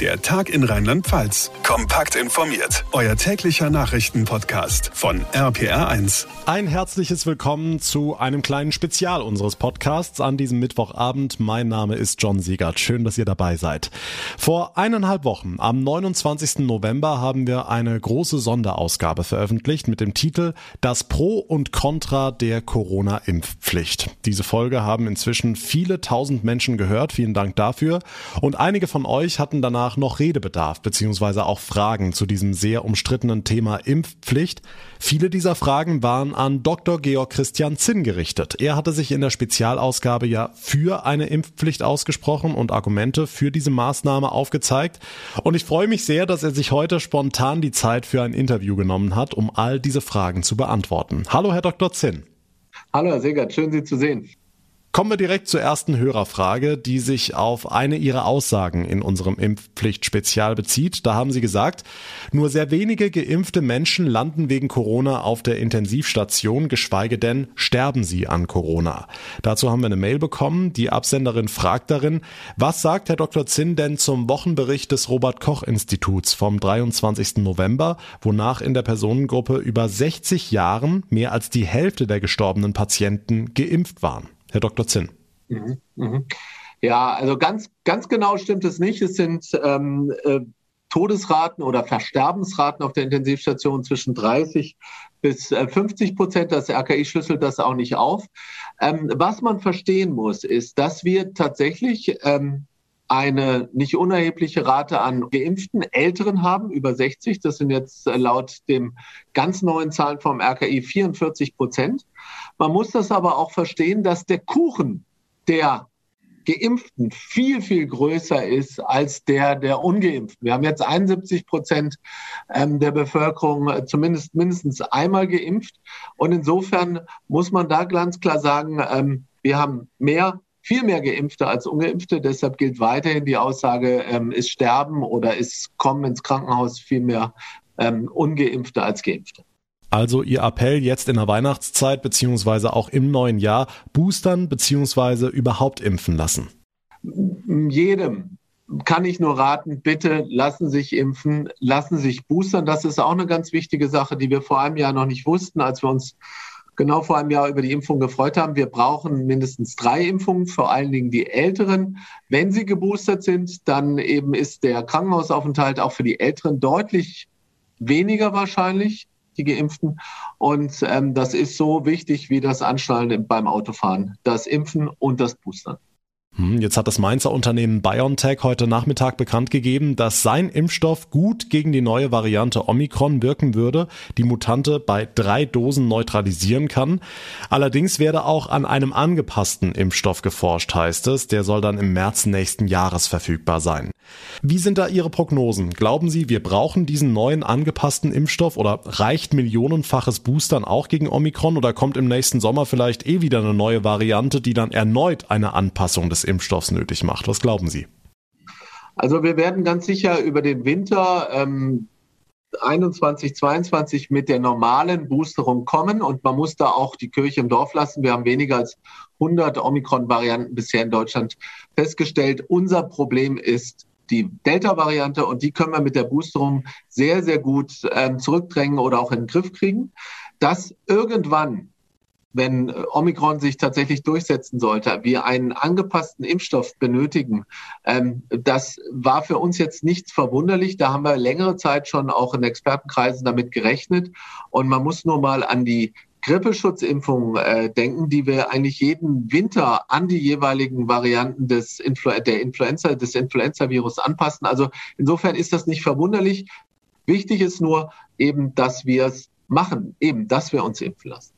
Der Tag in Rheinland-Pfalz. Kompakt informiert. Euer täglicher Nachrichtenpodcast von RPR1. Ein herzliches Willkommen zu einem kleinen Spezial unseres Podcasts an diesem Mittwochabend. Mein Name ist John Siegert. Schön, dass ihr dabei seid. Vor eineinhalb Wochen, am 29. November, haben wir eine große Sonderausgabe veröffentlicht mit dem Titel Das Pro und Contra der Corona-Impfpflicht. Diese Folge haben inzwischen viele tausend Menschen gehört. Vielen Dank dafür. Und einige von euch hatten danach danach noch Redebedarf beziehungsweise auch Fragen zu diesem sehr umstrittenen Thema Impfpflicht. Viele dieser Fragen waren an Dr. Georg Christian Zinn gerichtet. Er hatte sich in der Spezialausgabe ja für eine Impfpflicht ausgesprochen und Argumente für diese Maßnahme aufgezeigt. Und ich freue mich sehr, dass er sich heute spontan die Zeit für ein Interview genommen hat, um all diese Fragen zu beantworten. Hallo, Herr Dr. Zinn. Hallo, Herr Segert, schön Sie zu sehen. Kommen wir direkt zur ersten Hörerfrage, die sich auf eine Ihrer Aussagen in unserem Impfpflicht-Spezial bezieht. Da haben Sie gesagt, nur sehr wenige geimpfte Menschen landen wegen Corona auf der Intensivstation, geschweige denn sterben sie an Corona. Dazu haben wir eine Mail bekommen. Die Absenderin fragt darin, was sagt Herr Dr. Zinn denn zum Wochenbericht des Robert-Koch-Instituts vom 23. November, wonach in der Personengruppe über 60 Jahren mehr als die Hälfte der gestorbenen Patienten geimpft waren? Herr Dr. Zinn. Mhm, mhm. Ja, also ganz, ganz genau stimmt es nicht. Es sind ähm, äh, Todesraten oder Versterbensraten auf der Intensivstation zwischen 30 bis 50 äh, Prozent. Das RKI schlüsselt das auch nicht auf. Ähm, was man verstehen muss, ist, dass wir tatsächlich ähm, eine nicht unerhebliche Rate an geimpften Älteren haben, über 60. Das sind jetzt äh, laut dem ganz neuen Zahlen vom RKI 44 Prozent. Man muss das aber auch verstehen, dass der Kuchen der Geimpften viel, viel größer ist als der der Ungeimpften. Wir haben jetzt 71 Prozent ähm, der Bevölkerung äh, zumindest mindestens einmal geimpft. Und insofern muss man da ganz klar sagen, ähm, wir haben mehr viel mehr Geimpfte als Ungeimpfte. Deshalb gilt weiterhin die Aussage, ähm, ist Sterben oder ist Kommen ins Krankenhaus viel mehr ähm, Ungeimpfte als Geimpfte. Also Ihr Appell jetzt in der Weihnachtszeit beziehungsweise auch im neuen Jahr, boostern beziehungsweise überhaupt impfen lassen? Jedem kann ich nur raten, bitte lassen sich impfen, lassen sich boostern. Das ist auch eine ganz wichtige Sache, die wir vor einem Jahr noch nicht wussten, als wir uns genau vor einem Jahr über die Impfung gefreut haben. Wir brauchen mindestens drei Impfungen, vor allen Dingen die Älteren. Wenn sie geboostert sind, dann eben ist der Krankenhausaufenthalt auch für die Älteren deutlich weniger wahrscheinlich, die Geimpften. Und ähm, das ist so wichtig wie das Anschnallen beim Autofahren, das Impfen und das Boostern. Hm, jetzt hat das Mainzer Unternehmen BioNTech heute Nachmittag bekannt gegeben, dass sein Impfstoff gut gegen die neue Variante Omikron wirken würde, die Mutante bei drei Dosen neutralisieren kann. Allerdings werde auch an einem angepassten Impfstoff geforscht, heißt es. Der soll dann im März nächsten Jahres verfügbar sein. Wie sind da Ihre Prognosen? Glauben Sie, wir brauchen diesen neuen angepassten Impfstoff oder reicht millionenfaches Boostern auch gegen Omikron oder kommt im nächsten Sommer vielleicht eh wieder eine neue Variante, die dann erneut eine Anpassung des Impfstoffs nötig macht. Was glauben Sie? Also wir werden ganz sicher über den Winter ähm, 21, 22 mit der normalen Boosterung kommen und man muss da auch die Kirche im Dorf lassen. Wir haben weniger als 100 Omikron-Varianten bisher in Deutschland festgestellt. Unser Problem ist die Delta-Variante und die können wir mit der Boosterung sehr, sehr gut ähm, zurückdrängen oder auch in den Griff kriegen. Dass irgendwann wenn Omikron sich tatsächlich durchsetzen sollte, wir einen angepassten Impfstoff benötigen. Ähm, das war für uns jetzt nichts verwunderlich. Da haben wir längere Zeit schon auch in Expertenkreisen damit gerechnet. Und man muss nur mal an die Grippeschutzimpfungen äh, denken, die wir eigentlich jeden Winter an die jeweiligen Varianten des Influ der Influenza, des Influenza-Virus anpassen. Also insofern ist das nicht verwunderlich. Wichtig ist nur eben, dass wir es machen, eben, dass wir uns impfen lassen.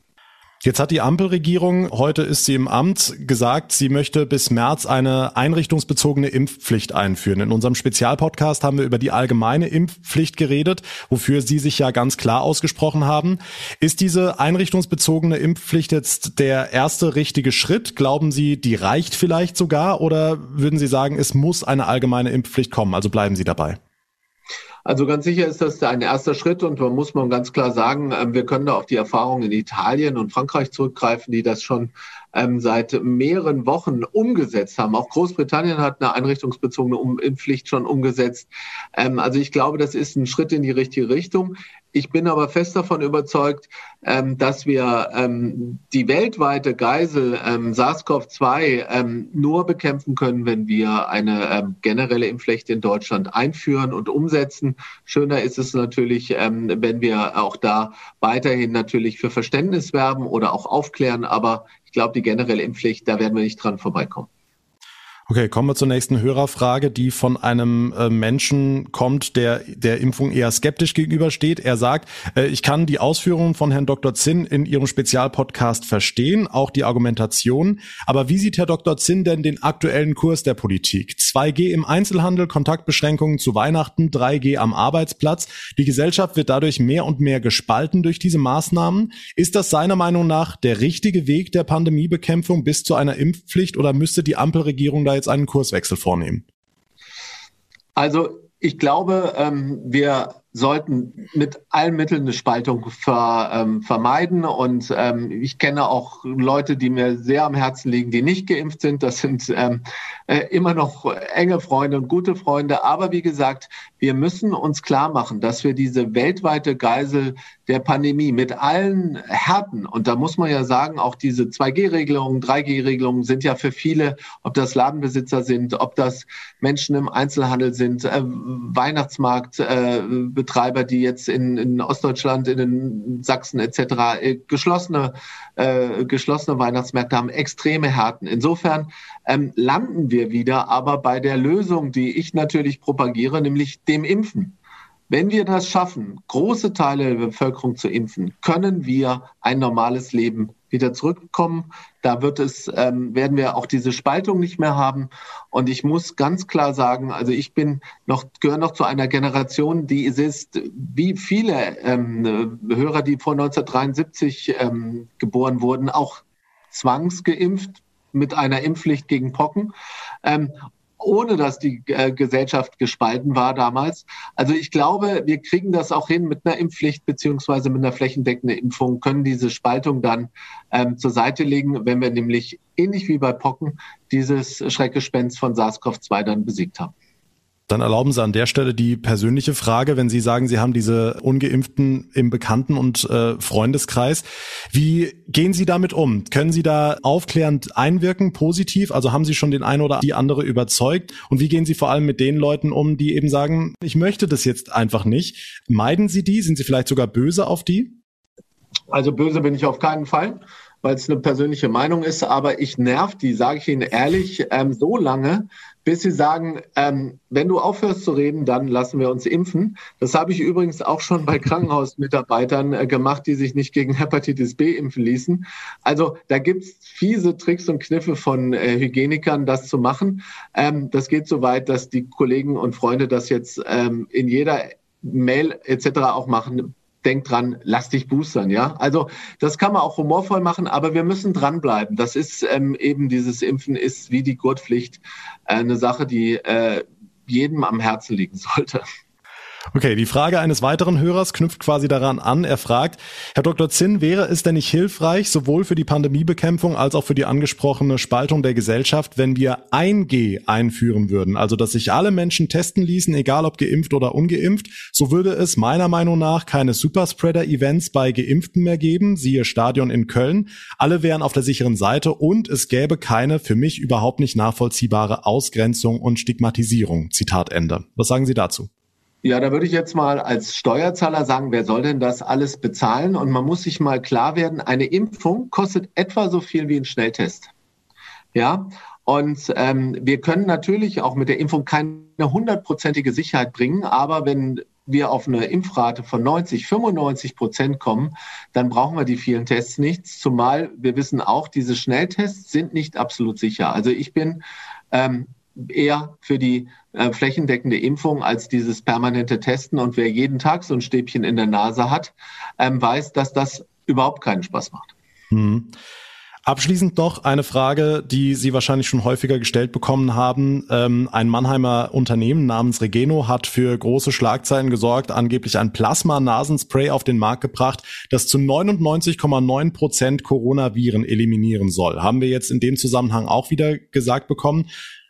Jetzt hat die Ampelregierung, heute ist sie im Amt, gesagt, sie möchte bis März eine einrichtungsbezogene Impfpflicht einführen. In unserem Spezialpodcast haben wir über die allgemeine Impfpflicht geredet, wofür Sie sich ja ganz klar ausgesprochen haben. Ist diese einrichtungsbezogene Impfpflicht jetzt der erste richtige Schritt? Glauben Sie, die reicht vielleicht sogar? Oder würden Sie sagen, es muss eine allgemeine Impfpflicht kommen? Also bleiben Sie dabei. Also ganz sicher ist das ein erster Schritt und man muss man ganz klar sagen, ähm, wir können da auf die Erfahrungen in Italien und Frankreich zurückgreifen, die das schon ähm, seit mehreren Wochen umgesetzt haben. Auch Großbritannien hat eine einrichtungsbezogene Impfpflicht schon umgesetzt. Ähm, also ich glaube, das ist ein Schritt in die richtige Richtung. Ich bin aber fest davon überzeugt, ähm, dass wir ähm, die weltweite Geisel ähm, SARS-CoV-2 ähm, nur bekämpfen können, wenn wir eine ähm, generelle Impfpflicht in Deutschland einführen und umsetzen. Schöner ist es natürlich, ähm, wenn wir auch da weiterhin natürlich für Verständnis werben oder auch aufklären. Aber ich glaube, die generelle Impfpflicht, da werden wir nicht dran vorbeikommen. Okay, kommen wir zur nächsten Hörerfrage, die von einem äh, Menschen kommt, der der Impfung eher skeptisch gegenübersteht. Er sagt, äh, ich kann die Ausführungen von Herrn Dr. Zinn in Ihrem Spezialpodcast verstehen, auch die Argumentation. Aber wie sieht Herr Dr. Zinn denn den aktuellen Kurs der Politik? 2G im Einzelhandel, Kontaktbeschränkungen zu Weihnachten, 3G am Arbeitsplatz. Die Gesellschaft wird dadurch mehr und mehr gespalten durch diese Maßnahmen. Ist das seiner Meinung nach der richtige Weg der Pandemiebekämpfung bis zu einer Impfpflicht oder müsste die Ampelregierung da jetzt einen Kurswechsel vornehmen? Also ich glaube, ähm, wir sollten mit allen Mitteln eine Spaltung ver, ähm, vermeiden. Und ähm, ich kenne auch Leute, die mir sehr am Herzen liegen, die nicht geimpft sind. Das sind ähm, äh, immer noch enge Freunde und gute Freunde. Aber wie gesagt, wir müssen uns klar machen, dass wir diese weltweite Geisel der Pandemie mit allen Härten, und da muss man ja sagen, auch diese 2G-Regelungen, 3G-Regelungen sind ja für viele, ob das Ladenbesitzer sind, ob das Menschen im Einzelhandel sind, äh, Weihnachtsmarkt, äh, die jetzt in, in Ostdeutschland, in den Sachsen etc. Äh, geschlossene, äh, geschlossene Weihnachtsmärkte haben, extreme Härten. Insofern ähm, landen wir wieder aber bei der Lösung, die ich natürlich propagiere, nämlich dem Impfen. Wenn wir das schaffen, große Teile der Bevölkerung zu impfen, können wir ein normales Leben wieder zurückkommen. Da wird es, ähm, werden wir auch diese Spaltung nicht mehr haben. Und ich muss ganz klar sagen, also ich bin noch, gehöre noch zu einer Generation, die ist, wie viele ähm, Hörer, die vor 1973 ähm, geboren wurden, auch zwangsgeimpft mit einer Impfpflicht gegen Pocken. Ohne dass die äh, Gesellschaft gespalten war damals. Also ich glaube, wir kriegen das auch hin mit einer Impfpflicht beziehungsweise mit einer flächendeckenden Impfung, können diese Spaltung dann ähm, zur Seite legen, wenn wir nämlich ähnlich wie bei Pocken dieses Schreckgespenst von SARS-CoV-2 dann besiegt haben. Dann erlauben Sie an der Stelle die persönliche Frage, wenn Sie sagen, Sie haben diese ungeimpften im Bekannten- und äh, Freundeskreis. Wie gehen Sie damit um? Können Sie da aufklärend einwirken, positiv? Also haben Sie schon den einen oder die andere überzeugt? Und wie gehen Sie vor allem mit den Leuten um, die eben sagen, ich möchte das jetzt einfach nicht? Meiden Sie die? Sind Sie vielleicht sogar böse auf die? Also böse bin ich auf keinen Fall weil es eine persönliche Meinung ist, aber ich nerv die, sage ich Ihnen ehrlich, ähm, so lange, bis sie sagen, ähm, wenn du aufhörst zu reden, dann lassen wir uns impfen. Das habe ich übrigens auch schon bei Krankenhausmitarbeitern äh, gemacht, die sich nicht gegen Hepatitis B impfen ließen. Also da gibt es fiese Tricks und Kniffe von äh, Hygienikern, das zu machen. Ähm, das geht so weit, dass die Kollegen und Freunde das jetzt ähm, in jeder Mail etc. auch machen denk dran, lass dich boostern, ja. Also das kann man auch humorvoll machen, aber wir müssen dranbleiben. Das ist ähm, eben dieses Impfen ist wie die Gurtpflicht äh, eine Sache, die äh, jedem am Herzen liegen sollte. Okay, die Frage eines weiteren Hörers knüpft quasi daran an. Er fragt, Herr Dr. Zinn, wäre es denn nicht hilfreich, sowohl für die Pandemiebekämpfung als auch für die angesprochene Spaltung der Gesellschaft, wenn wir 1G einführen würden? Also, dass sich alle Menschen testen ließen, egal ob geimpft oder ungeimpft. So würde es meiner Meinung nach keine Superspreader-Events bei Geimpften mehr geben, siehe Stadion in Köln. Alle wären auf der sicheren Seite und es gäbe keine für mich überhaupt nicht nachvollziehbare Ausgrenzung und Stigmatisierung. Zitat Ende. Was sagen Sie dazu? Ja, da würde ich jetzt mal als Steuerzahler sagen, wer soll denn das alles bezahlen? Und man muss sich mal klar werden, eine Impfung kostet etwa so viel wie ein Schnelltest. Ja, und ähm, wir können natürlich auch mit der Impfung keine hundertprozentige Sicherheit bringen, aber wenn wir auf eine Impfrate von 90, 95 Prozent kommen, dann brauchen wir die vielen Tests nicht. Zumal wir wissen auch, diese Schnelltests sind nicht absolut sicher. Also ich bin ähm, eher für die äh, flächendeckende Impfung als dieses permanente Testen. Und wer jeden Tag so ein Stäbchen in der Nase hat, ähm, weiß, dass das überhaupt keinen Spaß macht. Hm. Abschließend noch eine Frage, die Sie wahrscheinlich schon häufiger gestellt bekommen haben. Ähm, ein Mannheimer Unternehmen namens Regeno hat für große Schlagzeilen gesorgt, angeblich ein Plasma-Nasenspray auf den Markt gebracht, das zu 99,9 Prozent Coronaviren eliminieren soll. Haben wir jetzt in dem Zusammenhang auch wieder gesagt bekommen.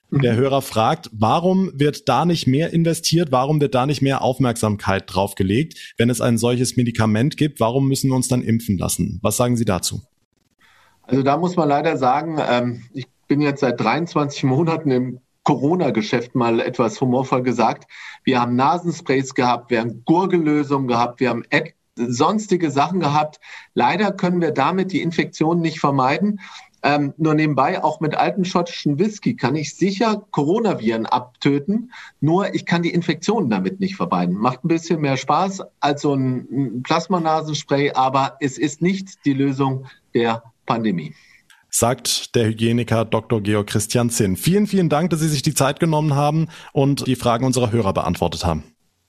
Der mhm. Hörer fragt, warum wird da nicht mehr investiert? Warum wird da nicht mehr Aufmerksamkeit drauf gelegt? Wenn es ein solches Medikament gibt, warum müssen wir uns dann impfen lassen? Was sagen Sie dazu? Also da muss man leider sagen, ähm, ich bin jetzt seit 23 Monaten im Corona-Geschäft mal etwas humorvoll gesagt. Wir haben Nasensprays gehabt, wir haben Gurgellösungen gehabt, wir haben sonstige Sachen gehabt. Leider können wir damit die Infektion nicht vermeiden. Ähm, nur nebenbei, auch mit altem schottischen Whisky kann ich sicher Coronaviren abtöten. Nur ich kann die Infektionen damit nicht vermeiden. Macht ein bisschen mehr Spaß als so ein Plasmanasenspray, aber es ist nicht die Lösung der Pandemie sagt der Hygieniker Dr. Georg Christian Zinn. Vielen, vielen Dank, dass Sie sich die Zeit genommen haben und die Fragen unserer Hörer beantwortet haben.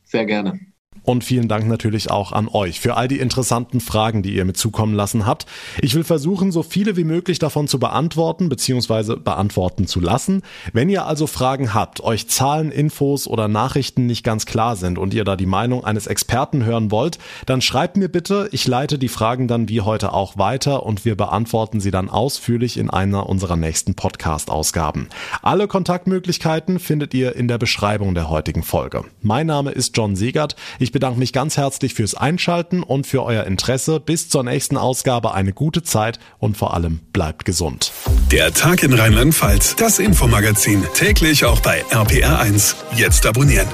Sehr gerne. Und vielen Dank natürlich auch an euch für all die interessanten Fragen, die ihr mir zukommen lassen habt. Ich will versuchen, so viele wie möglich davon zu beantworten bzw. beantworten zu lassen. Wenn ihr also Fragen habt, euch Zahlen, Infos oder Nachrichten nicht ganz klar sind und ihr da die Meinung eines Experten hören wollt, dann schreibt mir bitte. Ich leite die Fragen dann wie heute auch weiter und wir beantworten sie dann ausführlich in einer unserer nächsten Podcast-Ausgaben. Alle Kontaktmöglichkeiten findet ihr in der Beschreibung der heutigen Folge. Mein Name ist John Segert. Ich bedanke mich ganz herzlich fürs Einschalten und für euer Interesse. Bis zur nächsten Ausgabe eine gute Zeit und vor allem bleibt gesund. Der Tag in Rheinland-Pfalz, das Infomagazin, täglich auch bei RPR1. Jetzt abonnieren.